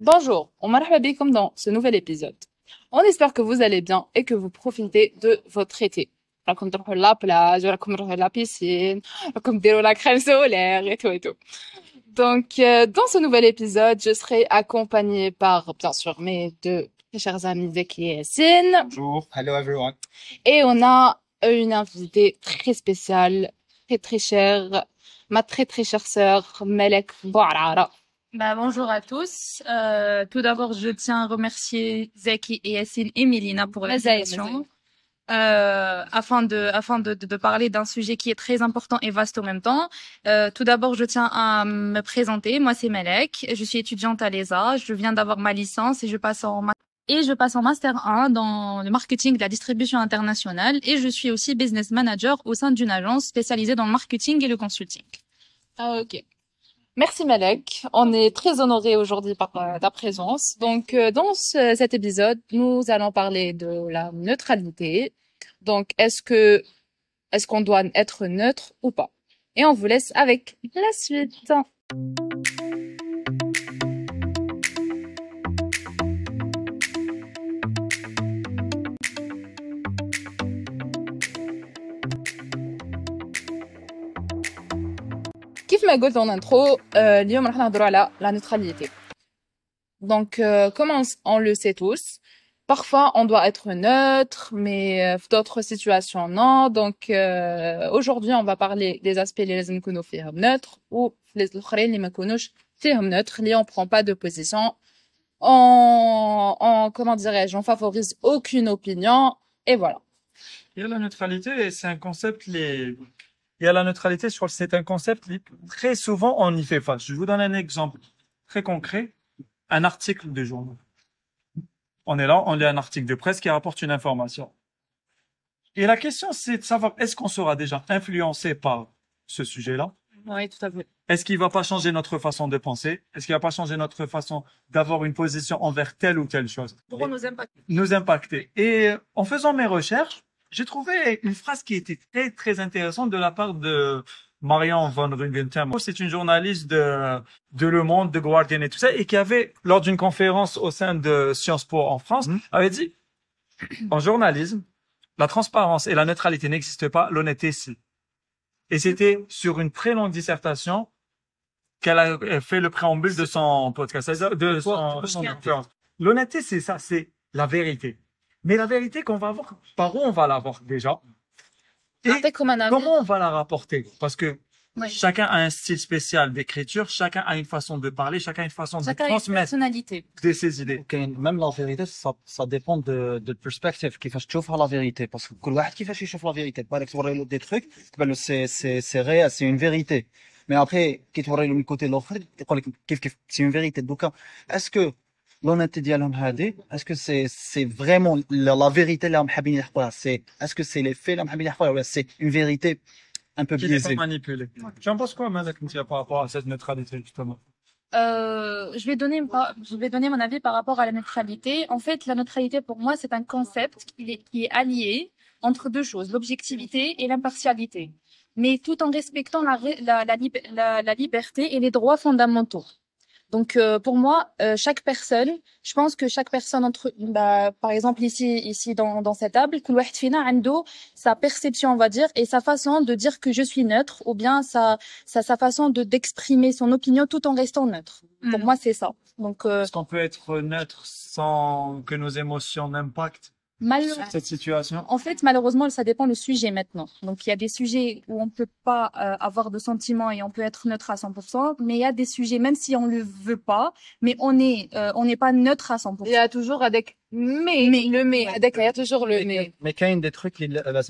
Bonjour, on marhaba bikoum dans ce nouvel épisode. On espère que vous allez bien et que vous profitez de votre été. راكم تروحوا la plage, راكم تروحوا la piscine, راكم ديروا la crème solaire et tout et tout. Donc, euh, dans ce nouvel épisode, je serai accompagnée par, bien sûr, mes deux très chers amis Zeki et Yassine. Bonjour. Hello everyone. Et on a une invitée très spéciale, très très chère, ma très très chère sœur, Melek Bouarara. Bah, bonjour à tous. Euh, tout d'abord, je tiens à remercier Zeki et Yassine et Milina pour l'invitation. Euh, afin de afin de, de, de parler d'un sujet qui est très important et vaste en même temps. Euh, tout d'abord, je tiens à me présenter. Moi, c'est Melek. Je suis étudiante à l'ESA. Je viens d'avoir ma licence et je passe en et je passe en master 1 dans le marketing de la distribution internationale et je suis aussi business manager au sein d'une agence spécialisée dans le marketing et le consulting. Ah, ok. Merci Malek. On est très honorés aujourd'hui par euh, ta présence. Donc, euh, dans ce- cet épisode, nous allons parler de la neutralité. Donc, est-ce que, est-ce qu'on doit être neutre ou pas? Et on vous laisse avec la suite. كيف ما قلت en intro, euh, اليوم راح نهضروا على la neutralité. Donc, euh, comme on, on le sait tous, parfois on doit être neutre, mais euh, d'autres situations non. Donc, euh, aujourd'hui, on va parler des aspects اللي لازم نكونوا فيهم neutres ou les الاخرين اللي ما يكونوش فيهم neutres, اللي on prend pas de position. On, on comment dirais-je, on favorise aucune opinion et voilà. Il y a la neutralité et c'est un concept les il y a la neutralité sur c'est un concept très souvent on y fait face. Je vous donne un exemple très concret, un article de journal. On est là, on lit un article de presse qui rapporte une information. Et la question c'est de savoir est-ce qu'on sera déjà influencé par ce sujet-là? Oui, tout à fait. Est-ce qu'il va pas changer notre façon de penser? Est-ce qu'il va pas changer notre façon d'avoir une position envers telle ou telle chose? Pour nous impacter. nous impacter. Et en faisant mes recherches, j'ai trouvé une phrase qui était très très intéressante de la part de Marion von Rungentham. C'est une journaliste de, de Le Monde, de Guardian et tout ça, et qui avait, lors d'une conférence au sein de Sciences Po en France, Mmh. Mhm. avait dit, en journalisme, la transparence et la neutralité n'existent pas, l'honnêteté si. Et c'était sur une très longue dissertation qu'elle a fait le préambule de son podcast, de son, son conférence. L'honnêteté, c'est ça, c'est la vérité. Mais la vérité qu'on va avoir, par où on va l'avoir déjà et comment on va la rapporter? Parce que chacun a un style spécial d'écriture, chacun a une façon de parler, chacun a une façon de transmettre de ses idées. Même la vérité, ça, dépend de, de perspective, qui fait tu vois la vérité? Parce que tout le monde qui fait tu la vérité, pas des trucs, c'est c'est réel, c'est une vérité. Mais après, qui te le côté l'autre, c'est une vérité. Donc, est-ce que l'honnêteté ديالهم هذه est-ce que c'est c'est vraiment la, la vérité اللي راهم حابين يحكوها c'est est-ce que c'est les faits اللي راهم حابين يحكوها ولا c'est une vérité un peu Qui n'est pas biaisée manipulé. Tu en penses quoi, Malak, Ntia, par rapport à cette neutralité, justement Euh, je vais donner par- je vais donner mon avis par rapport à la neutralité. En fait, la neutralité pour moi, c'est un concept qui est, qui est allié entre deux choses, l'objectivité et l'impartialité, mais tout en respectant la, ré- la, la, lib- la, la liberté et les droits fondamentaux. Donc euh, pour moi, euh, chaque personne, je pense que chaque personne entre, bah, par exemple ici, ici dans, dans cette table, sa perception, on va dire, et sa façon de dire que je suis neutre, ou bien sa sa, sa façon de d'exprimer son opinion tout en restant neutre. Pour mm. moi, c'est ça. Donc euh... est-ce qu'on peut être neutre sans que nos émotions n'impactent? Mal... cette situation En fait, malheureusement, ça dépend le sujet maintenant. Donc, il y a des sujets où on peut pas euh, avoir de sentiments et on peut être neutre à 100%, mais il y a des sujets, même si on le veut pas, mais on est, euh, on n'est pas neutre à 100%. Il y a toujours avec mais, le mais, avec, il y a toujours le mais. Mais, mais quand même des trucs, euh,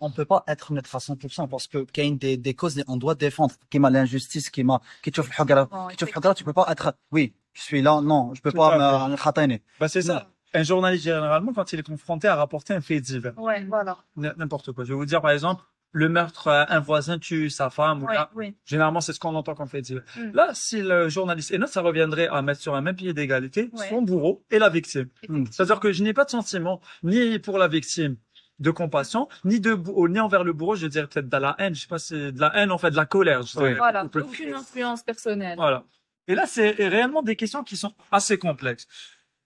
on peut pas être neutre à 100% parce que quand même des, des causes, on doit défendre. Qui m'a l'injustice, qui m'a, qui tu le tu peux pas être, oui, je suis là, non, je peux pas me, bah, c'est ça. Un journaliste, généralement, quand il est confronté à rapporter un fait divers, Ouais, voilà. n'importe quoi. Je vais vous dire, par exemple, le meurtre, euh, un voisin tue sa femme, ou Ouais, là, oui. Généralement, c'est ce qu'on entend comme fait divers. Mm. Là, si le journaliste est neutre, ça reviendrait à mettre sur un même pied d'égalité Ouais. son bourreau et la victime. Mm. C'est-à-dire que je n'ai pas de sentiment ni pour la victime de compassion, ni de ni envers le bourreau, je dirais peut-être de la haine. Je sais pas, c'est de la haine, en fait, de la colère. je dirais. Voilà. Aucune influence personnelle. Voilà. Et là, c'est réellement des questions qui sont assez complexes.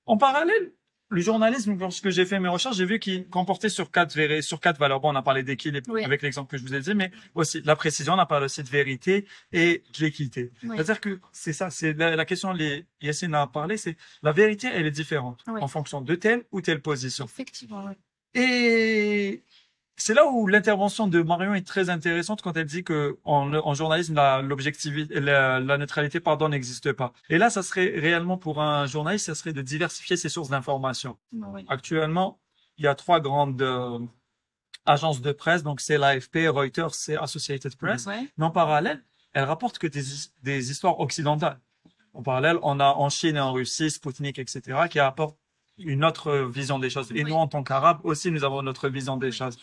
En parallèle, le journalisme, lorsque j'ai fait mes recherches, j'ai vu qu'il comportait sur quatre sur quatre valeurs. Bon, on a parlé d'équilibre Oui. avec l'exemple que je vous ai dit, mais aussi la précision, on a parlé aussi de vérité et de l'équité. Oui. C'est-à-dire que c'est ça, c'est la, la question, les, Yacine a parlé, c'est la vérité, elle est différente Oui. en fonction de telle ou telle position. Effectivement, oui. Et c'est là où l'intervention de Marion est très intéressante quand elle dit que en, en journalisme, la, l'objectivité, la, la neutralité, pardon, n'existe pas. Et là, ça serait réellement pour un journaliste, ça serait de diversifier ses sources d'information. Oui. Actuellement, il y a trois grandes euh, agences de presse, donc c'est l'AFP, Reuters, c'est Associated Press. Ouais. Mais en parallèle, elles rapportent que des, des histoires occidentales. En parallèle, on a en Chine et en Russie, Sputnik, etc., qui apportent une autre vision des choses. Et Oui. nous, en tant qu'Arabes, aussi, nous avons notre vision des choses.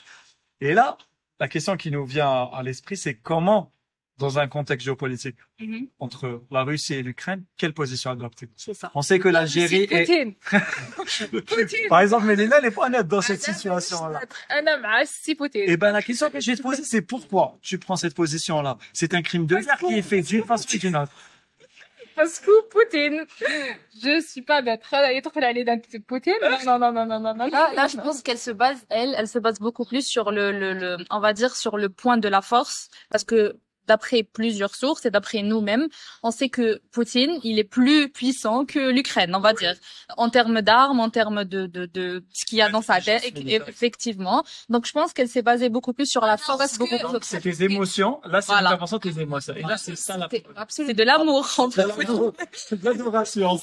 Et là, la question qui nous vient à, l'esprit, c'est comment, dans un contexte géopolitique mhm. entre la Russie et l'Ukraine, quelle position adopter ça. On sait que l'Algérie est... Poutine. Poutine. Par exemple, Mélina, elle est pas honnête dans cette ah, situation-là. Un homme à Poutine. Eh ben, la question que je vais te poser, c'est pourquoi tu prends cette position-là? C'est un crime de guerre qui est fait d'une façon ou d'une autre. Parce que Poutine. Je suis pas maître. Elle est d'un Poutine. Non, non, non, non, non, non. Ah, là, là je pense qu'elle se base, elle, elle se base beaucoup plus sur le, le, le, on va dire sur le point de la force. Parce que d'après plusieurs sources et d'après nous-mêmes, on sait que Poutine, il est plus puissant que l'Ukraine, on va dire, en termes d'armes, en termes de, de, de ce qu'il y a dans sa tête, effectivement. Donc, je pense qu'elle s'est basée beaucoup plus sur la force. Beaucoup plus... C'est tes émotions. Là, c'est voilà. l'importance tes émotions. Et là, c'est ça la... C'est de l'amour, en fait. C'est de l'adoration.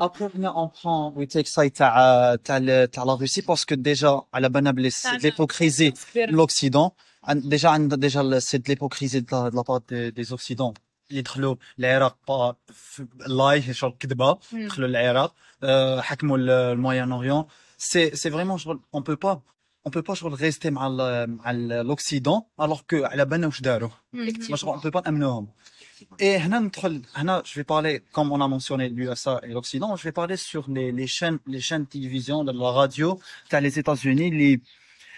Après, on prend, oui, tu sais, t'as la Russie parce que déjà, à la banale, ah, l'hypocrisie, l'Occident, déjà عندنا déjà ال- c'est de l'hypocrisie de la, de la part des, des Occidents اللي دخلوا العراق با في- لايف شغل كذبه مم. دخلوا العراق آه، حكموا ال- الموين اوريون c'est c'est vraiment شغل on peut pas on peut pas شغل rester مع ال- مع ال- l'Occident alors que على بالنا واش داروا ما شغل on peut pas نامنوهم Et هنا ندخل هنا je vais parler comme on a mentionné l'USA et l'Occident je vais parler sur les les chaînes les chaînes de télévision de la radio تاع les États-Unis les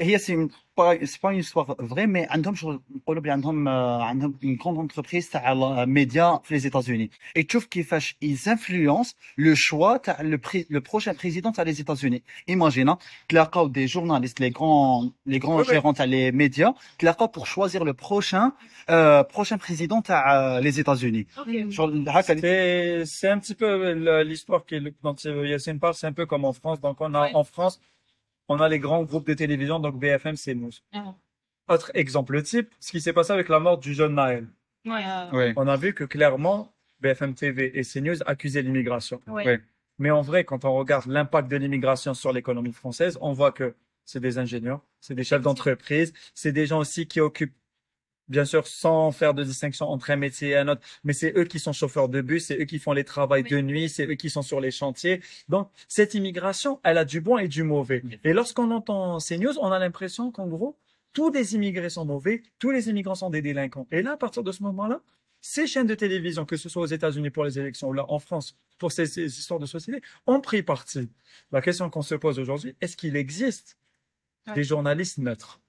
هي c'est une pas c'est pas une histoire vraie mais عندهم شغل نقولوا بلي عندهم آه، عندهم une grande entreprise تاع médias في les États-Unis et تشوف كيفاش ils influencent le choix تاع le, pré- le prochain président تاع les États-Unis imagine تلاقاو des journalistes les grands les grands Oui, oui. gérants تاع les médias تلاقاو pour choisir le prochain euh, prochain président تاع euh, les États-Unis شغل هكا C'est, c'est un petit peu le- l'histoire qui, dont Yacine parle, c'est un peu comme en France. Donc, on on a les grands groupes de télévision, donc BFM, c'est. Ah. Autre exemple type, ce qui s'est passé avec la mort du jeune Naël. Ouais. oui On a vu que clairement, BFM TV et CNews accusaient l'immigration. Ouais. Mais en vrai, quand on regarde l'impact de l'immigration sur l'économie française, on voit que c'est des ingénieurs, c'est des chefs d'entreprise, c'est des gens aussi qui occupent, bien sûr, sans faire de distinction entre un métier et un autre, mais c'est eux qui sont chauffeurs de bus, c'est eux qui font les travaux de nuit, c'est eux qui sont sur les chantiers. Donc, cette immigration, elle a du bon et du mauvais. Et lorsqu'on entend ces news, on a l'impression qu'en gros, tous les immigrés sont mauvais, tous les immigrants sont des délinquants. Et là, à partir de ce moment-là, ces chaînes de télévision, que ce soit aux États-Unis pour les élections ou là en France pour ces, ces histoires de société, ont pris parti. La question qu'on se pose aujourd'hui, est-ce qu'il existe Ouais. des journalistes neutres?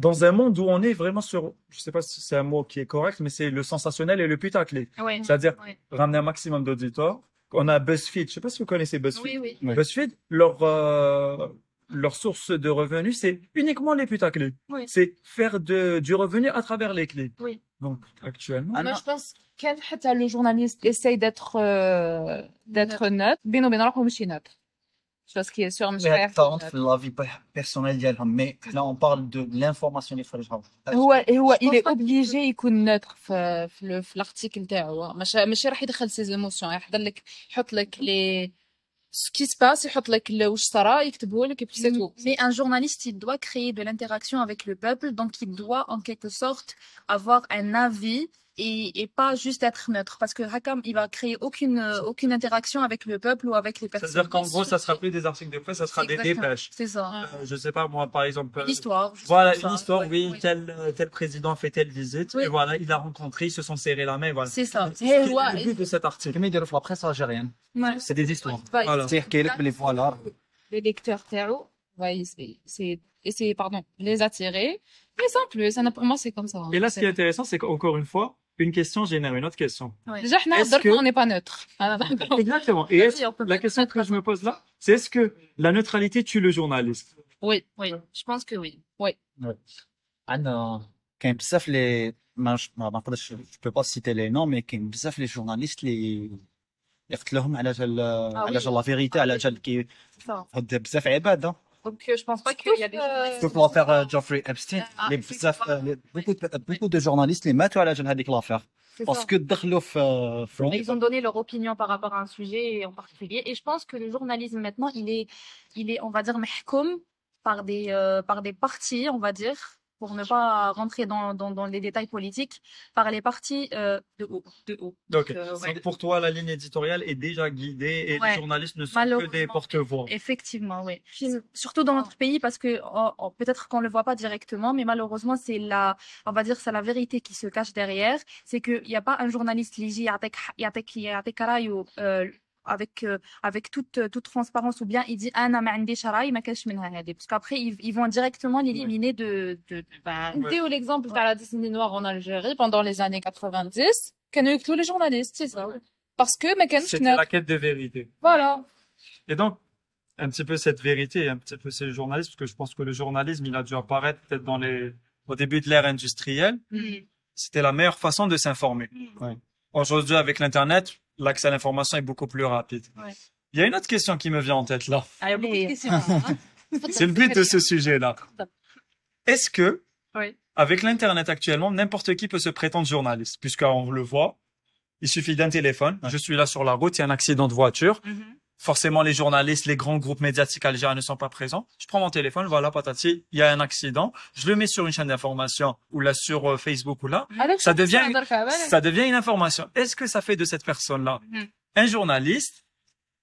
dans un monde où on est vraiment sur, je sais pas si c'est un mot qui est correct, mais c'est le sensationnel et le putaclic. Ouais, C'est-à-dire ramener un maximum d'auditeurs. On a BuzzFeed. Je sais pas si vous connaissez BuzzFeed. Oui, oui. BuzzFeed, leur, euh, leur source de revenus, c'est uniquement les putaclics. Oui. C'est faire de, du revenu à travers les clés. Oui. Donc, actuellement. Moi, je pense que le journaliste essaye d'être, euh, d'être neutre. Beno, beno, neutre Je pense qu'il est sûr مش Mais حيعرف ça rentre neutre. في la vie personnelle ديالهم mais là on parle de l'information اللي خرجها هو هو Je il pense est pas obligé يكون neutre في في ال- في الارتيكل تاعو مش ماشي راح يدخل سي ايموسيون يحضر لك يحط لك لي ce qui se passe يحط لك ال- واش صرا يكتبه لك et puis c'est tout. Mais un journaliste, il doit créer de l'interaction avec le peuple, donc il doit en quelque sorte avoir un avis et, pas juste être neutre. Parce que Hakam, il va créer aucune, euh, aucune interaction avec le peuple ou avec les personnes. C'est-à-dire qu'en gros, ça sera plus des articles de presse, ça sera des dépêches. C'est ça. Euh, je sais pas, moi, par exemple. L'histoire. Voilà, une histoire, oui, Tel, euh, tel président fait telle visite. Et voilà, il a rencontré, ils se sont serrés la main. Voilà. C'est ça. C'est eh, hey, ouais, le but de cet article. Mais de la presse algérienne. C'est des histoires. Voilà. C'est-à-dire les voilà. Les lecteurs terreau, ouais, c'est essayer pardon les attirer mais sans plus ça pour moi c'est comme ça hein. et là ce qui est intéressant c'est qu'encore une fois une question génère une autre question. Ouais. déjà حنا Est-ce درك que- on n'est pas neutre Ah, d'accord. Exactement. Et est-ce- Oui, on peut la pas- question que je me pose là, c'est est-ce que la neutralité tue le journaliste oui Oui, je pense que oui. عندنا كاين بزاف لي ما ما ما نقدرش جو با سيتي لي نو مي كاين بزاف لي جورناليست لي يقتلوهم على جال على oui. جال لا فيريتي على جال كي C'est ça. هاد بزاف عباد ها. donc, euh, je pense pas qu'il y a des journalistes. Surtout en faire euh, Geoffrey Epstein, ah, beaucoup, de journalistes, les maths à la jeune Hadik l'affaire. Parce que euh, Ils ont donné leur opinion par rapport à un sujet en particulier. Et je pense que le journalisme maintenant, il est, il est on va dire, mehkoum par des, euh, par des partis, on va dire pour ne pas rentrer dans, dans, dans les détails politiques, par les partis euh, de haut, de haut. Donc, euh, ouais. pour toi, la ligne éditoriale est déjà guidée et les journalistes ne sont que des porte-voix. Effectivement, oui. Surtout dans notre pays, parce que oh, oh, peut-être qu'on le voit pas directement, mais malheureusement, c'est la, on va dire, c'est la vérité qui se cache derrière. C'est qu'il n'y a pas un journaliste léger avec, avec avec euh, avec toute euh, toute transparence ou bien il dit ah non mais عندي شراي ما كانش منها هذه parce qu'après ils, ils vont directement l'éliminer de de, de bah, Ndeou l'exemple de la décennie noire en Algérie pendant les années 90 كانوا يقتلوا les journalistes c'est ça parce que ما كانش C'était neutre. la quête de vérité. voilà Et donc, un petit peu cette vérité, un petit peu ces journalistes, parce que je pense que le journalisme, il a dû apparaître peut-être dans les, au début de l'ère industrielle. Mhm. C'était la meilleure façon de s'informer. Ouais. Aujourd'hui, avec l'Internet, l'accès à l'information est beaucoup plus rapide. Ouais. Il y a une autre question qui me vient en tête là. Ah, hein. C'est le but de ce sujet-là. Est-ce que, Oui. avec l'Internet actuellement, n'importe qui peut se prétendre journaliste, puisqu'on le voit, il suffit d'un téléphone. Je suis là sur la route, il y a un accident de voiture. Mhm forcément les journalistes, les grands groupes médiatiques algériens ne sont pas présents. Je prends mon téléphone, voilà, patati, il y a un accident. Je le mets sur une chaîne d'information ou là sur euh, Facebook ou là. ça devient, ça devient une information. Est-ce que ça fait de cette personne-là un journaliste?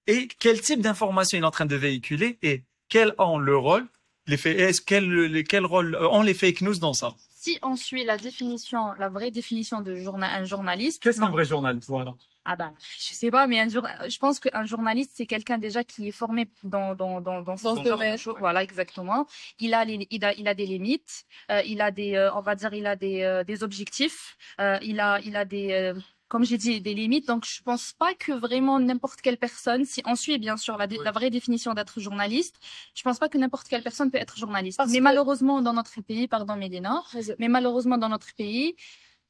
Et quel type d'information il est en train de véhiculer? Et quel ont le rôle, les faits, est quel, les, quel rôle euh, ont les fake news dans ça? Si on suit la définition, la vraie définition de un journaliste. Qu'est-ce qu'un vrai journaliste? Voilà? Ah bah, je sais pas, mais un jour, je pense qu'un journaliste, c'est quelqu'un déjà qui est formé dans, dans, dans, dans, ce domaine. Voilà, exactement. Il a, les, il a, il a des limites, euh, il a des, euh, on va dire, il a des, euh, des objectifs, euh, il a, il a des, euh, comme j'ai dit, des limites. Donc, je pense pas que vraiment n'importe quelle personne, si on suit bien sûr la, Oui. la vraie définition d'être journaliste, je pense pas que n'importe quelle personne peut être journaliste. Parce mais que- malheureusement, dans notre pays, pardon, Mélina, mais malheureusement dans notre pays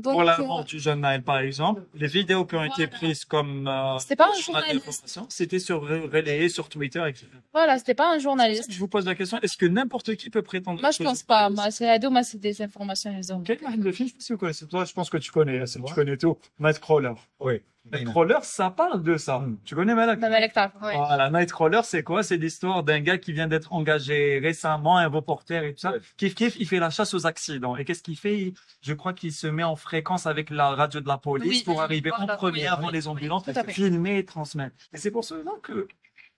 Donc, pour la euh, mort du jeune par exemple, les vidéos qui ont été prises comme. Euh, c'était pas un journaliste. C'était sur relayé sur Twitter, etc. Voilà, c'était pas un journaliste. Je vous pose la question est-ce que n'importe qui peut prétendre. Moi, je pense pas. Moi, c'est ado, moi, c'est des informations raisonnables. Quel est le film Je pense que tu connais. Tu connais tout. Matt Crawler. Hein. Oui. Nightcrawler, ça parle de ça. Tu connais Malak? Malak oui. Voilà, Nightcrawler, c'est quoi? C'est l'histoire d'un gars qui vient d'être engagé récemment, un reporter et tout ça. Ouais. Kif Kif, il fait la chasse aux accidents. Et qu'est-ce qu'il fait? Je crois qu'il se met en fréquence avec la radio de la police pour arriver en premier avant les ambulances, filmer et transmettre. Et c'est pour cela que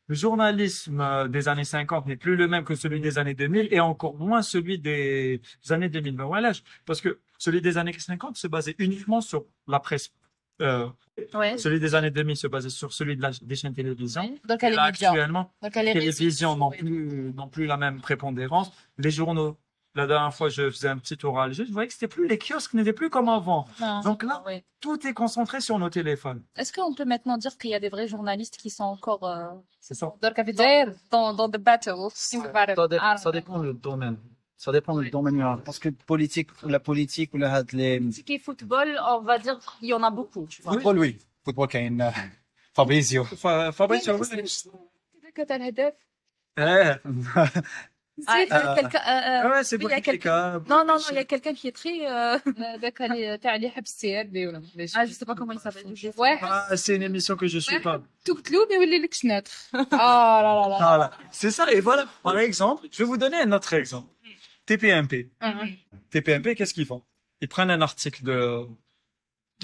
le journalisme euh, des années 50 n'est plus le même que celui des années 2000 et encore moins celui des années 2020. Ben parce que celui des années 50 se basait uniquement sur la presse euh, celui des années 2000 se basait sur celui de la, des chaînes télévision. Donc, elle est actuellement, Donc, elle télévision n'ont plus, plus la même prépondérance. Les journaux, la dernière fois, je faisais un petit oral je voyais que c'était plus les kiosques n'étaient plus comme avant. Donc là, tout est concentré sur nos téléphones. Est-ce qu'on peut maintenant dire qu'il y a des vrais journalistes qui sont encore euh... Ça. Dans, dans, dans battle. Ça, ça ah. dépend du domaine. Ça dépend du domaine. Hein. Parce que politique, la politique ou la les. Ce qui est football, on va dire qu'il y en a beaucoup. Tu vois. Football, oui. Football, qui une euh, Fabrizio. Fabrizio, oui. Quand t'as l'hadef. Ah, eh. euh, euh, euh, ouais, c'est Non, non, non, il y a quelqu'un qui est très. Euh... euh ah, je sais pas comment il s'appelle. Ouais. Ah, ah, c'est une émission que je ne suis pas. Tout mais Ah là là là. C'est ça. Et voilà. Par exemple, je vais vous donner un autre exemple. TPMP. TPMP, qu'est-ce qu'ils font? Ils prennent un article de, de-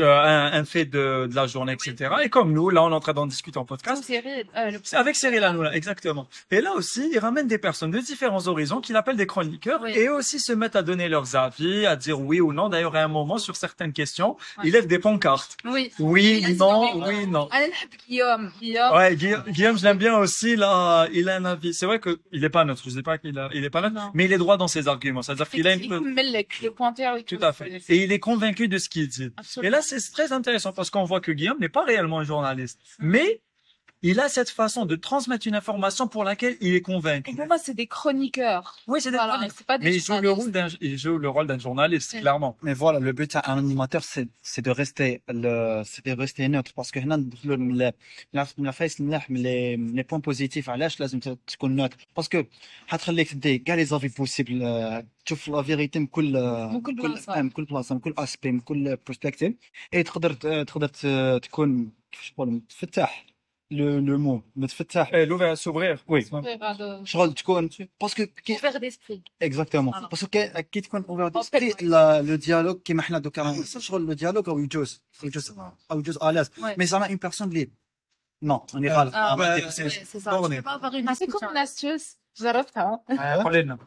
euh, un, un, fait de, de, la journée, etc. Et comme nous, là, on est en train d'en discuter en podcast. Cyril, euh, le... Avec Cyril Hanouna, exactement. Et là aussi, il ramène des personnes de différents horizons qu'il appelle des chroniqueurs et aussi se mettent à donner leurs avis, à dire oui ou non. D'ailleurs, à un moment, sur certaines questions, il lève des pancartes. Oui. Oui, non, oui, non. Guillaume, Guillaume. Ouais, Guillaume, je l'aime bien aussi. Là, il a un avis. C'est vrai que il est pas neutre. Je dis pas qu'il a, est pas neutre, mais il est droit dans ses arguments. C'est-à-dire qu'il a une... Peu... Le, le pointer, oui, Tout à fait. Et il est convaincu de ce qu'il dit. Absolument c'est très intéressant parce qu'on voit que Guillaume n'est pas réellement un journaliste, mais il a cette façon de transmettre une information pour laquelle il est convaincu. pour moi c'est des chroniqueurs Oui, c'est des voilà chroniques. c'est pas des Mais il joue le rôle journalistes. d'un, il joue le rôle d'un journaliste, Mm. clairement. Mais voilà, le but d'un animateur, c'est, c'est de rester le, c'est de rester neutre. Parce que هنا ندخلوا من ال- من الف- من الفايس الملاح من les, من les points positifs علاش لازم ت- تكون neutre. Parce que حتخليك تدي كاع les avis possibles euh, تشوف la vérité من كل من كل كل بلاصة. من كل بلاصة من كل aspect من كل perspective. et تقدر ت- تقدر ت- تكون كيفاش نقول متفتح le le mot متفتح Et l'ouvert à s'ouvrir. Oui. هذا شغل تكون parce que كي- Ouvert d'esprit. Exactement. Voilà. Parce que كي تكون ouvert En d'esprit, fait, la- le dialogue كيما حنا دوكا رانا شغل le dialogue او يجوز يجوز او يجوز à l'aise. Ouais. Mais زعما une personne اللي non, on est غلط. Ah, Ah, ouais, bah, Ouais, c'est ça. Borné. Tu peux pas avoir une C'est discussion. comme une astuce جربتها قولي لنا.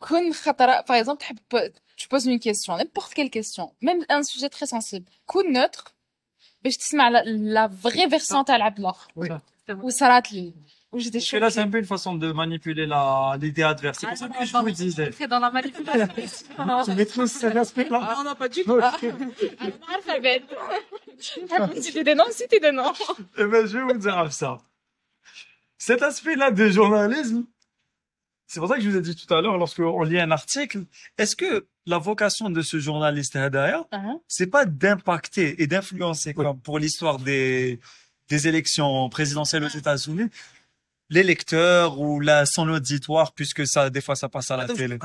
كون خطر par exemple تحب tu poses une question n'importe quelle question même un sujet très sensible كون neutre باش تسمع la, la vraie version تاع العبد الاخر Oui. وصارت لي وجدي Parce que là, c'est un peu une façon de manipuler la, l'idée adverse. C'est pour ça que je vous disais. C'est dans la manipulation. Tu maîtrises cet aspect-là. non non pas du tout انا ما عارفه بعد سيتي دي نون سيتي دي نون Eh ben, je vais vous dire ça. Cet aspect-là de journalisme, c'est pour ça que je vous ai dit tout à l'heure, lorsqu'on lit un article, est-ce que la vocation de ce journaliste uh-huh. c'est pas d'impacter et d'influencer, comme pour l'histoire des, élections présidentielles aux uh-huh. États-Unis, l'électeur ou la, son auditoire, puisque ça, des fois, ça passe à la télé.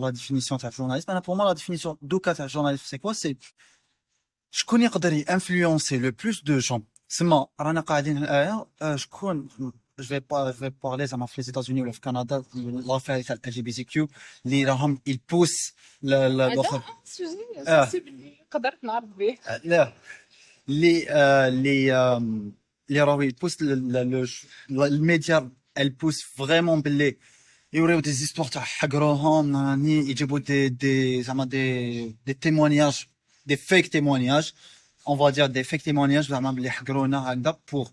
la définition de journaliste? Ben pour moi, la définition d'aucun journaliste, c'est quoi? C'est, je connais influencer le plus de gens. C'est moi, euh, je ديفينيسيون دوكا تاع الجورناليست سي كوا سي شكون يقدر يانفلونسي لو بلوس دو جون سما رانا قاعدين هنايا آه، شكون جو في با جو في بارلي زعما في لي زيتازوني ولا في كندا لافير تاع ال جي بي تي كيو اللي راهم يبوس الاخر سوزي آه. سنسيبل قدرت نعرف به لا اللي آه، اللي آم، اللي راهو يبوس ل- ل- لو ج- الميديا البوس فريمون باللي يوريو دي زيستوار تاع حقروهم راني يجيبوا دي دي زعما دي دي تيمونياج دي فيك تيمونياج اون فا دير دي فيك تيمونياج زعما باللي حقرونا هكذا بور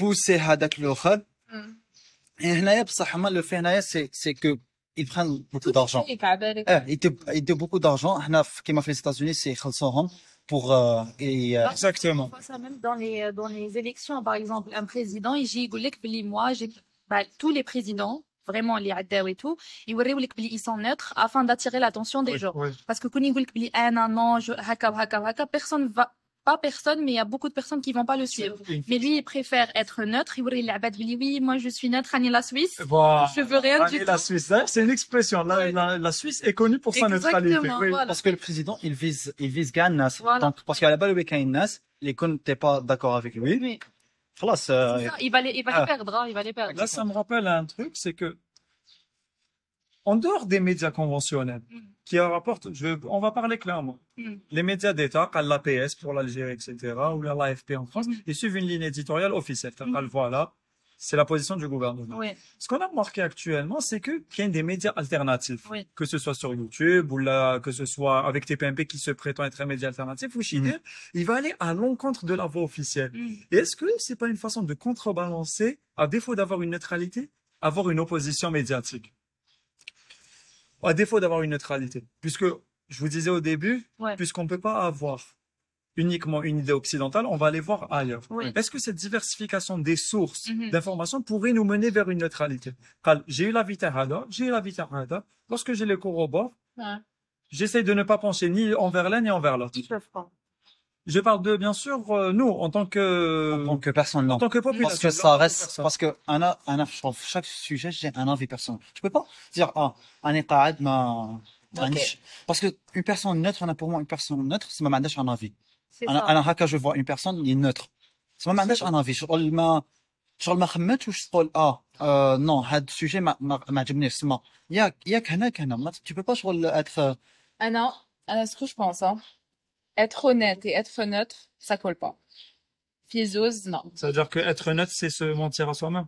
بوسي هذاك الاخر إيه هنايا بصح هما لو في هنايا سي سي كو ils prennent beaucoup d'argent فيك عبالك اه يديو يديو beaucoup d'argent هنا في- كيما في les États-Unis سي يخلصوهم pour euh, et, euh, Exactement. On voit ça même dans les, dans les élections. Par exemple, un président, il dit, يقول لك بلي moi, j'ai, bah, tous les présidents, vraiment les عداو et tout, يوريو لك بلي ils sont neutres afin d'attirer l'attention des gens. Oui. Parce que quand يقول لك بلي انا non, je, هكا وهكا وهكا, personne va, pas personne, mais il y a beaucoup de personnes qui vont pas le suivre. Mais lui, il préfère être neutre. Il voulait l'abad, oui, moi je suis neutre, Annie la Suisse. Wow. Je veux rien Annie du la tout. Suisse, hein, c'est une expression. La, la, la, Suisse est connue pour Exactement, sa neutralité. Oui. Voilà. Parce que le président, il vise, il vise Gannas. Voilà. Donc, parce qu'à la base, le Nas, les cons n'étaient pas d'accord avec lui. Oui. Voilà, ça, il va les, il va ah. les perdre, hein, il va les perdre. Là, ça me rappelle un truc, c'est que en dehors des médias conventionnels, Mm. qui rapportent, je, on va parler clairement. Mm. Les médias d'État, comme l'APS pour l'Algérie, etc., ou l'AFP en France, Mm. ils suivent une ligne éditoriale officielle. Mm. Voilà. C'est la position du gouvernement. Oui, Ce qu'on a remarqué actuellement, c'est que qu'il y a des médias alternatifs. Oui. Que ce soit sur YouTube ou là, que ce soit avec TPMP qui se prétend être un média alternatif ou Chine, il va aller à l'encontre de la voix officielle. Mm. Et Est-ce que c'est pas une façon de contrebalancer, à défaut d'avoir une neutralité, avoir une opposition médiatique? à défaut d'avoir une neutralité. Puisque, je vous disais au début, puisqu'on ne peut pas avoir uniquement une idée occidentale, on va aller voir ailleurs. Est-ce que cette diversification des sources mm d'informations pourrait nous mener vers une neutralité? J'ai eu la vitahada, j'ai eu la vitahada. Lorsque j'ai le corrobore, ouais. j'essaie de ne pas pencher ni envers l'un ni envers l'autre. ils peuvent pas. Je parle de, bien sûr, euh, nous, en tant que, En tant que personne, non. en tant que population. Parce que en tant ça que reste, personne. parce que un, a- un, a- sur chaque sujet, j'ai un avis personnel. Je peux pas dire, ah, un état ma, Ok. un- parce que une personne neutre, on a pour moi une personne neutre, c'est ma un avis. C'est انا ça. انا هكا جو فوا اون بيرسون اللي نوتر سما ما عندهاش ان افي شغل ما شغل ما خممتش واش تقول اه, آه نو هاد السوجي ما ما, ما عجبنيش سما ياك ياك هناك هنا ما tu peux pas شغل اتر Anna, Anna, ce que je pense, hein. Être honnête et être neutre, ça colle pas. Fizzose, non. Ça veut dire que être neutre, c'est se mentir à soi-même.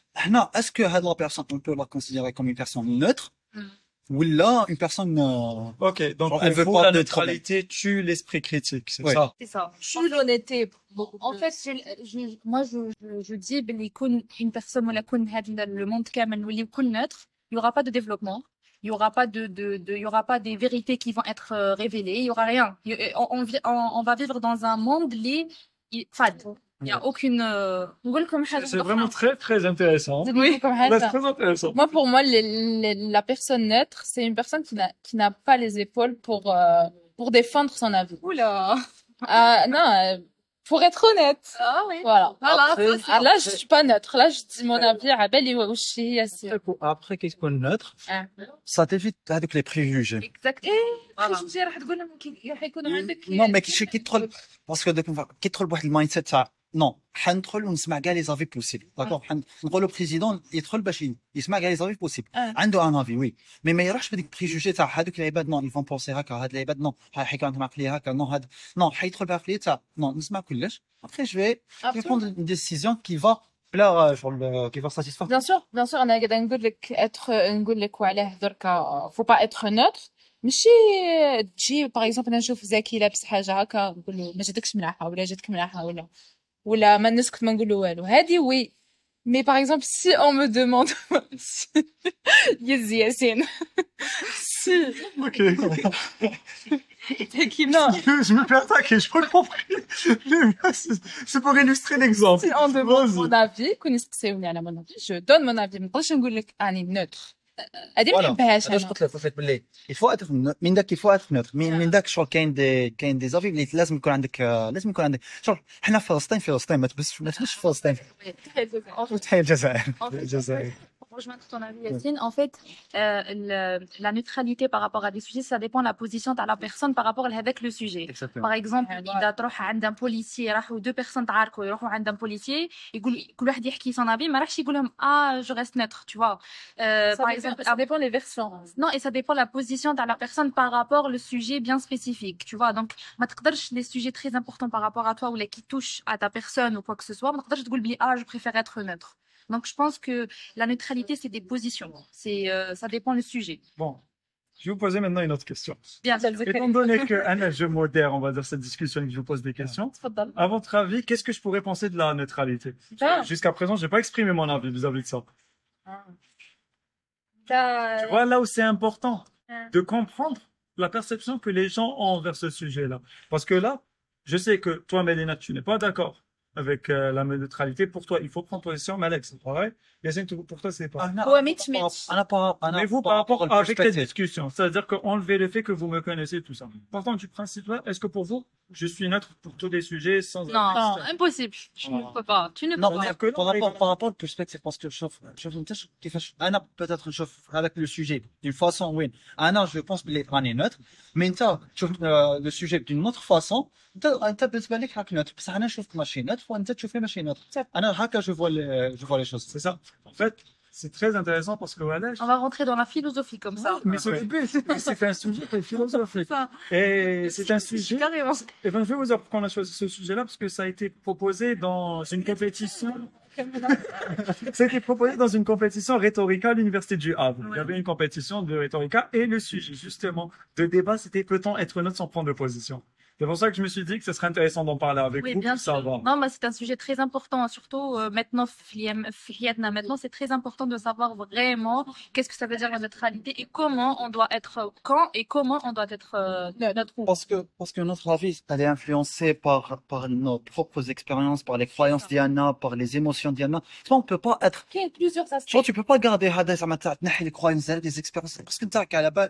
Exactement. هنا est-ce que هاد la personne on peut la considérer comme une personne neutre Mm. ولا une personne euh, Ok, donc Genre, pour elle veut vous, pas la de neutralité tue l'esprit critique, c'est Ouais. ça. c'est ça Je l'honnêteté. beaucoup En plus. fait, j'ai- je- moi, je, je, je dis, ben, يكون une personne ولا يكون هذا le monde كامل واللي يكون neutre, il y aura pas de développement. Il y aura pas de, de, de, il y aura pas des vérités qui vont être euh, révélées. Il y aura rien. Il- On, on, vi- on, on va vivre dans un monde li, il- fade. il n'y a aucune. C'est vraiment très très intéressant. Oui. C'est très intéressant. Moi, pour moi, la personne neutre, c'est une personne qui n'a qui n'a pas les épaules pour euh, pour défendre son avis. Oula. Euh, non, euh, pour être honnête. Ah oui. Voilà. voilà là, je suis pas neutre. Là, je dis mon avis à Belle et Après, qu'est-ce qu'on neutre. Ça t'évite avec les préjugés. Exact. Non, mais qui qui troll parce que qui troll le mindset ça. نو حندخل ونسمع كاع لي زافي بوسيبل داكور نقولوا بريزيدون يدخل باش يسمع كاع لي زافي بوسيبل. عنده ان افي وي مي ما يروحش بديك بريجوجي تاع هذوك العباد نو يفون بونسي هكا هاد العباد نو حيكون عندهم عقليه هكا نو هاد نو حيدخل بعقليه تاع نو نسمع كلش ابخي جو في qui va plaire euh, genre le- qui va satisfaire. Bien sûr, bien sûr, أنا قاعدة نقول لك être نقول لك وعلاه دركا faut pas être neutre. ماشي تجي باغ اكزومبل أنا نشوف زكي لابس حاجة هكا نقول له ما جاتكش ملاحة ولا جاتك ملاحة ولا ولا ما نسكت ما نقول له والو هذه وي Mais par exemple, si on me demande, si... Yes, Yassine. si, Ok. non, je me fais attaquer, je peux comprendre. C'est c'est pour illustrer l'exemple. si on demande Vas-y. mon avis, كون تسقسيوني على mon avis, je donne mon avis. ما نقدرش نقول لك راني neutre. هذه ما. نحبهاش أنا. قلت لك فايت باللي يفو اتر من داك يفو اتر نوتر من من داك شغل كاين دي كاين دي زافي اللي لازم يكون عندك لازم يكون عندك. شغل حنا فلسطين فلسطين ما تبس ما تبسش فلسطين. تحيا الجزائر. الجزائر. Pour rejoindre ton avis, Yacine, en fait, euh, le- la neutralité par rapport à des sujets, ça dépend de la position de la personne par rapport avec le sujet. Par exemple, إذا تروح عند un policier راحوا deux personnes تعاركوا يروحوا عند un policier يقول كل واحد يحكي son avis ما راحش يقول لهم ah je reste neutre tu vois. Euh, Ça par dépend- exemple, ça dépend les versions. non et ça dépend de la position de la personne par rapport au sujet bien spécifique tu vois donc ما تقدرش les sujets très importants par rapport à toi ou les qui touchent à ta personne ou quoi que ce soit ما تقدرش تقول بلي ah je préfère être neutre. Donc, je pense que la neutralité, c'est des positions. C'est, euh, ça dépend du sujet. Bon. Je vais vous poser maintenant une autre question. Bien, Étant donné qu'un je modère, on va dire, cette discussion et que je vous pose des questions, à votre avis, qu'est-ce que je pourrais penser de la neutralité? Jusqu'à présent, je n'ai pas exprimé mon avis vis-à-vis de ça. Ah. Tu vois là où c'est important de comprendre la perception que les gens ont envers ce sujet-là. Parce que là, je sais que toi, Mélina, tu n'es pas d'accord avec euh, la neutralité. Pour toi, il faut prendre position. Malek, c'est pareil. Yassine, pour toi, c'est pas. Mais vous, par rapport à cette discussion, c'est-à-dire qu'on le fait que vous me connaissez tout ça. Partant du principe là, est-ce que pour vous, je suis neutre pour tous les sujets sans Non, avis. impossible. Tu ne peux pas. Tu ne peux Non, pas. dire que non, par rapport, mais- par rapport au perspective, parce que شوف شوف انت ش- كيفاش انا peut-être نشوف avec le sujet d'une façon وين انا je pense بلي راني neutre mais انت تشوف euh, le sujet d'une autre façon انت انت بالنسبه لك راك neutre بصح انا نشوفك ماشي neutre وانت تشوفني ماشي neutre انا هكا je vois les je vois les choses C'est ça. En fait, c'est très intéressant parce que voilà. On va rentrer dans la philosophie comme ça. Mais c'est le but, mais c'est un sujet très philosophique. Et c'est un sujet. Carrément. Et ben, je vais vous dire pourquoi on a choisi ce sujet-là, parce que ça a été proposé dans une compétition. ça a été proposé dans une compétition rhétorica à l'université du Havre. Il y avait une compétition de rhétorica et le sujet, justement, de débat, c'était peut-on être neutre sans prendre de position? C'est pour ça que je me suis dit que ce serait intéressant d'en parler avec oui, vous. Bien sûr. Savoir. Non, mais c'est un sujet très important, hein, surtout euh, maintenant, Fiatna, maintenant, c'est très important de savoir vraiment qu'est-ce que ça veut dire la neutralité et comment on doit être, euh, quand et comment on doit être euh, notre Parce que, parce que notre avis, elle est influencée par, par nos propres expériences, par les croyances d'Yana, par les émotions d'Yana. Tu on peut pas être. Il y a plusieurs aspects. Tu vois, tu peux pas garder les croyances, les expériences. Parce que tu as qu'à la base,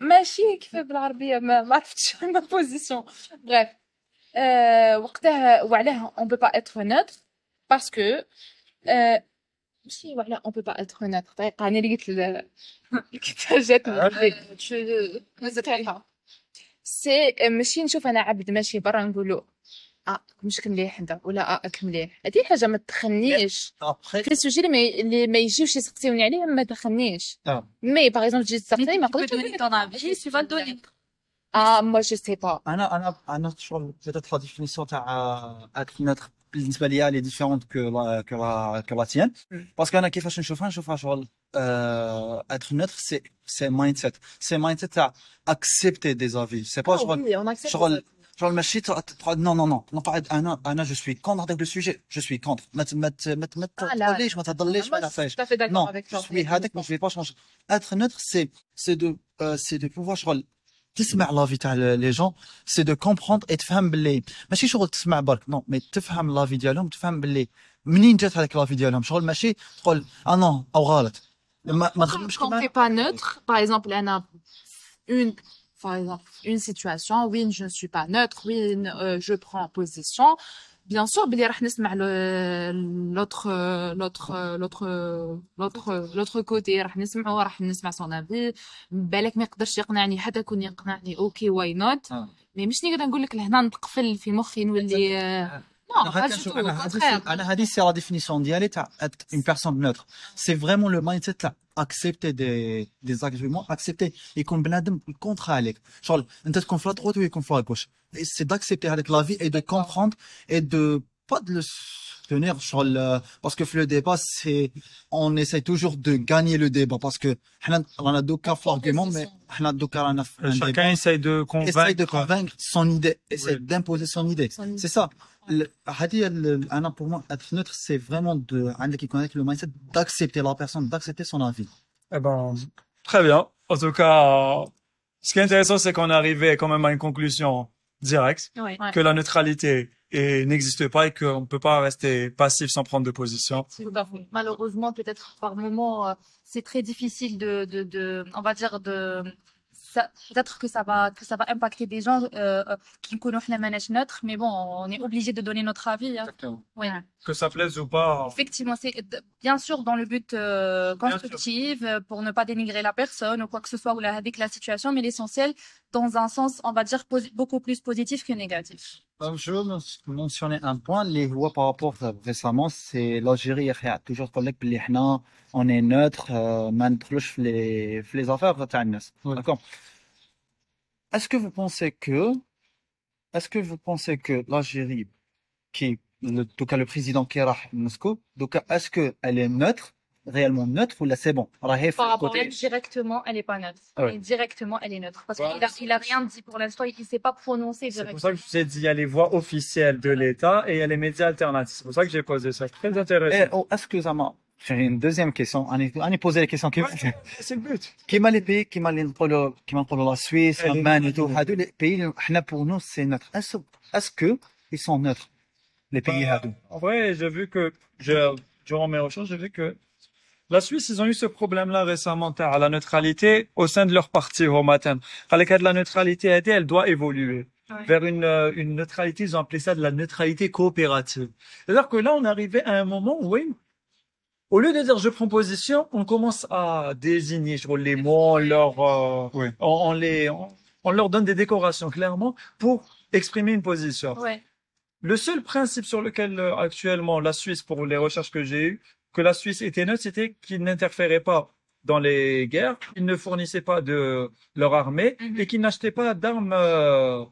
ماشي كيف بالعربية؟ ما ما عرفتش ما بوزيسيون بغيف آه وقتها وعلاه اون بو با اتر نوتر باسكو ماشي وعلاه اون بو با اتر نوتر دقيقه أنا اللي قلت كيفاش جاتني. نزرتها سي ماشي نشوف أنا عبد ماشي برا نقولو. اه مش مليح انت ولا اه اك مليح هذه حاجه ما تدخلنيش après في السوجي اللي ما اللي ما يجيوش يسقسيوني عليه ما دخلنيش آه. مي باغ اكزومبل تجي Mais تسقسيني ما tu peux قدرتش donner ton avis, tu vas le donner. اه moi je sais pas انا انا انا شغل peut-être la définition تاع être neutre بالنسبه لي elle est différente que la que la que la tienne Mm. parce que انا كيفاش نشوفها نشوفها شغل euh, être neutre c'est c'est mindset c'est mindset تاع accepter des avis c'est pas شغل oui, on accepte شغل شغل ماشي تع- تع- non non non نقعد انا انا je suis contre هذاك le sujet je suis contre ما ت- ما ت- ما ت- ما Ah, là. تقوليش ما تضليش ما Moi, je suis تعرفش tout à fait d'accord non avec je toi suis هذاك je vais pas changer être neutre c'est c'est de euh, c'est de pouvoir شغل تسمع لافي تاع لي جون سي دو كومبروندر اي تفهم باللي ماشي شغل تسمع برك نو مي تفهم لافي ديالهم تفهم باللي منين جات هذيك لافي ديالهم شغل ماشي تقول اه نو او غلط ما ما تخممش quand t'es كيما pas neutre par exemple Anna une par exemple une situation oui je ne suis pas neutre oui euh, je prends position bien sûr بلي راح نسمع le- l'autre l'autre l'autre l'autre l'autre côté راح نسمعه راح نسمع son avis بالك ما يقدرش يقنعني حتى يكون يقنعني اوكي واي نوت آه. مي مش نقدر نقول لك لهنا نتقفل في مخي نولي آه، انا Non, pas du tout, au contraire. c'est la définition d'être une personne neutre. C'est vraiment le mindset là. Accepter des, des arguments, accepter. Et qu'on bladem contre avec. Genre, tu es contre la droite ou qu'on contre la gauche. C'est d'accepter avec la vie et de comprendre et de pas de le tenir sur le, parce que le débat, c'est, on essaie toujours de gagner le débat parce que, on a d'aucun argument, mais on a d'aucun Chacun essaie de convaincre. Essaie de convaincre son idée, essaie d'imposer son idée. C'est ça. Le, pour moi, être neutre, c'est vraiment de, qui connecte le mindset, d'accepter la personne, d'accepter son avis. Eh ben, très bien. En tout cas, ce qui est intéressant, c'est qu'on est arrivé quand même à une conclusion directe. Que la neutralité, est- n'existe pas et qu'on ne peut pas rester passif sans prendre de position. Malheureusement, peut-être par moment, euh, c'est très difficile de, de, de, on va dire de, ça, peut-être que ça va, que ça va impacter des gens euh, euh, qui ne connaissent pas manège neutre, mais bon, on est obligé de donner notre avis. Hein. Ouais. Que ça plaise ou pas. Effectivement, c'est bien sûr dans le but euh, constructif, euh, pour ne pas dénigrer la personne ou quoi que ce soit ou la, avec la situation, mais l'essentiel dans un sens, on va dire, beaucoup plus positif que négatif. Euh, Je veux men- mentionner un point les lois par rapport euh, récemment c'est l'Algérie يا أخي toujours تقول لك بلي احنا on est neutre euh, ما ندخلوش في les في les affaires تاع الناس. Ouais. D'accord. Est-ce que vous pensez que est-ce que vous pensez que l'Algérie qui le, en tout cas le président qui راح Moscou donc est-ce que elle est neutre réellement neutre ou là c'est bon Par rapport côté... à elle, directement, elle n'est pas neutre. Ah directement, elle est neutre. Parce qu'il n'a bah, rien dit pour l'instant, il ne s'est pas prononcé directement. C'est pour ça que je vous ai dit, il y a les voix officielles de l'État et il y a les médias alternatifs. C'est pour ça que j'ai posé ça. Très intéressant. Oh, excusez-moi. J'ai une deuxième question. On est posé la question. Ouais, c'est le but. Qui m'a les pays, qui m'a les, qui m'a la Suisse, l'Allemagne et tout. Les pays, pour nous, c'est neutre. Est-ce que ils sont neutres? Les pays, bah, En vrai, j'ai vu que, je, durant mes recherches, j'ai vu que la Suisse, ils ont eu ce problème-là récemment, à la neutralité au sein de leur parti au matin. À cas de la neutralité, elle elle doit évoluer vers une, euh, une neutralité, ils ont appelé ça de la neutralité coopérative. C'est-à-dire que là, on arrivait à un moment où, oui, au lieu de dire je prends position, on commence à désigner je vois, les mots, on leur, euh, Oui. on, on les, on, on leur donne des décorations clairement pour exprimer une position. Le seul principe sur lequel euh, actuellement la Suisse, pour les recherches que j'ai eues, que la Suisse était neutre, c'était qu'ils n'interféraient pas dans les guerres, ils ne fournissaient pas de leur armée Mhm. et qu'ils n'achetaient pas d'armes euh,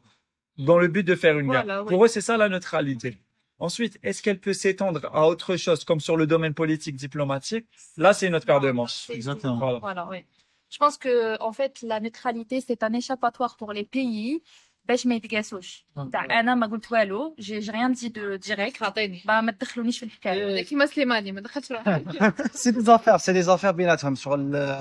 dans le but de faire une Voilà, guerre. Pour eux, c'est ça la neutralité. Ensuite, est-ce qu'elle peut s'étendre à autre chose, comme sur le domaine politique, diplomatique? Là, c'est une autre paire de manches. Exactement. Voilà. Voilà, oui. Je pense que, en fait, la neutralité, c'est un échappatoire pour les pays. باش ما يتقاسوش تاع انا ما قلت والو جي جي ريان دي دو ديريكت عطيني ما ما تدخلونيش في الحكايه كيما سليماني ما دخلتش روحك c'est des affaires c'est des affaires بيناتهم شغل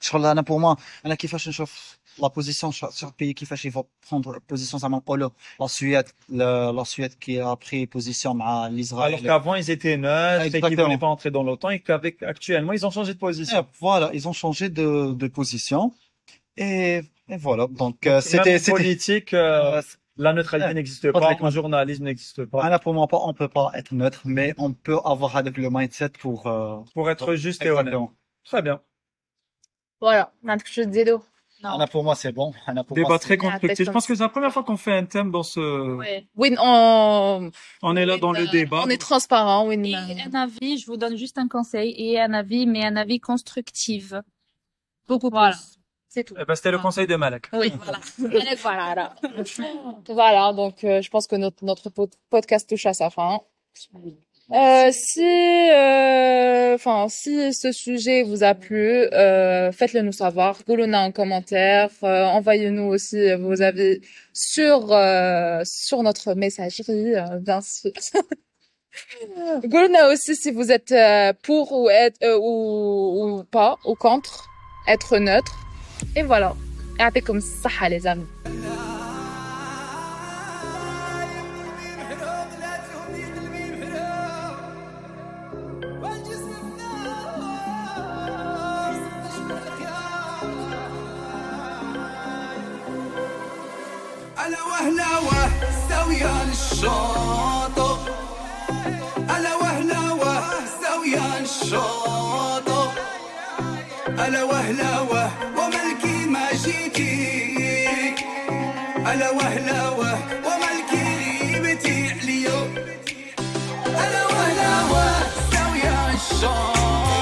شغل انا pour moi انا كيفاش نشوف la position sur sur pays كيفاش ils vont prendre position زعما نقولوا la Suède la, la Suède qui a pris position مع Alors l'Israël qu'avant, ils étaient neutres et qu'ils Exactement. voulaient pas entrer dans l'OTAN et qu'avec actuellement, ils ont changé de position. Et voilà ils ont changé de de position et, et voilà. Donc, euh, c'était, c'était politique. Euh, la neutralité n'existe pas. Le journalisme n'existe pas. Ah, là, pour moi, on peut pas être neutre, mais on peut avoir avec le mindset pour euh, pour être juste et honnête. Très bien. Voilà, on a quelque chose de non. Anna, pour moi, c'est bon. Ah, Anna, pour Débat très constructif. Je pense que c'est la première fois qu'on fait un thème dans ce... Ouais. Oui, on... On est là dans le ben, débat. On est transparent, oui. Un avis, je vous donne juste un conseil, et un avis, mais un avis constructif. Beaucoup voilà. plus. C'est tout. Eh ben, c'était le conseil de Malek. oui voilà voilà voilà donc euh, je pense que notre notre pod- podcast touche à sa fin Euh, si, euh, enfin, si ce sujet vous a plu, euh, faites-le nous savoir. Goulona en commentaire. euh, Envoyez-nous aussi vos avis sur euh, sur notre messagerie, euh, bien sûr. Goulona aussi si vous êtes euh, pour ou être euh, ou, ou pas ou contre, être neutre. اي فوالا يعطيكم الصحه لي زامي ألا وهلا وسويان الشاطئ ألا وهلاوه وسويان الشاطئ ألا وهلاوه مشيتيك. ألا وهلا وه وما الكلمتي عليو ألا وهلا وه ساوية الشام